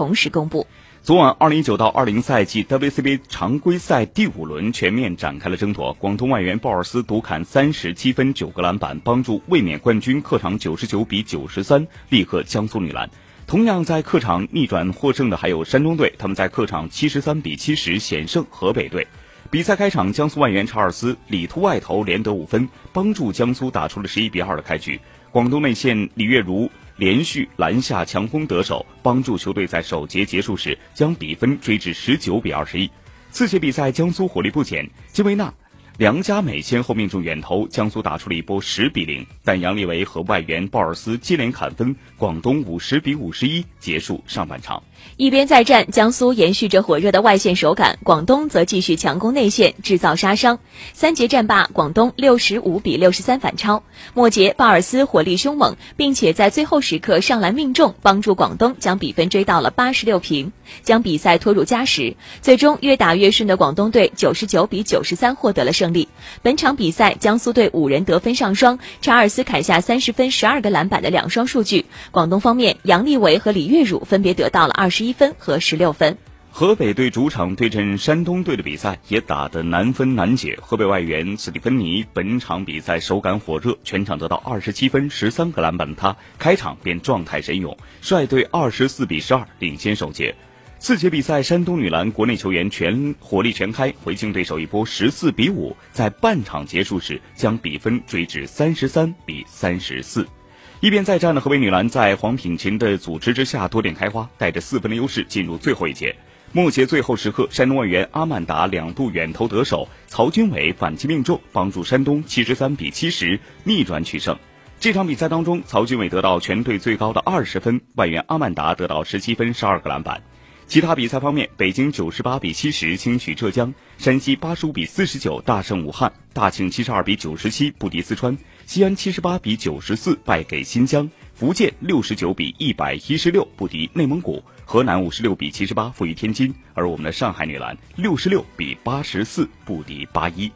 同时公布。昨晚，二零一九到二零赛季 WCBA 常规赛第五轮全面展开了争夺。广东外援鲍尔斯独砍三十七分、九个篮板，帮助卫冕冠军客场九十九比九十三力克江苏女篮。同样在客场逆转获胜的还有山东队，他们在客场七十三比七十险胜河北队。比赛开场，江苏外援查尔斯里突外投连得五分，帮助江苏打出了十一比二的开局。广东内线李月如连续篮下强攻得手，帮助球队在首节结束时将比分追至十九比二十一。次节比赛，江苏火力不减，金维娜。梁佳美先后命中远投，江苏打出了一波十比零，但杨利维和外援鲍尔斯接连砍分，广东五十比五十一结束上半场。一边再战，江苏延续着火热的外线手感，广东则继续强攻内线，制造杀伤。三节战罢，广东六十五比六十三反超。末节，鲍尔斯火力凶猛，并且在最后时刻上篮命中，帮助广东将比分追到了八十六平，将比赛拖入加时。最终越打越顺的广东队九十九比九十三获得了胜利。本场比赛，江苏队五人得分上双，查尔斯砍下三十分、十二个篮板的两双数据。广东方面，杨利伟和李月汝分别得到了二十一分和十六分。河北队主场对阵山东队的比赛也打得难分难解。河北外援斯蒂芬尼本场比赛手感火热，全场得到二十七分、十三个篮板的他，开场便状态神勇，率队二十四比十二领先首节。次节比赛，山东女篮国内球员全火力全开，回敬对手一波十四比五，在半场结束时将比分追至三十三比三十四。一边再战的河北女篮在黄品琴的组织之下多点开花，带着四分的优势进入最后一节。末节最后时刻，山东外援阿曼达两度远投得手，曹军伟反击命中，帮助山东七十三比七十逆转取胜。这场比赛当中，曹军伟得到全队最高的二十分，外援阿曼达得到十七分、十二个篮板。其他比赛方面，北京九十八比七十轻取浙江，山西八十五比四十九大胜武汉，大庆七十二比九十七不敌四川，西安七十八比九十四败给新疆，福建六十九比一百一十六不敌内蒙古，河南五十六比七十八负于天津，而我们的上海女篮六十六比八十四不敌八一。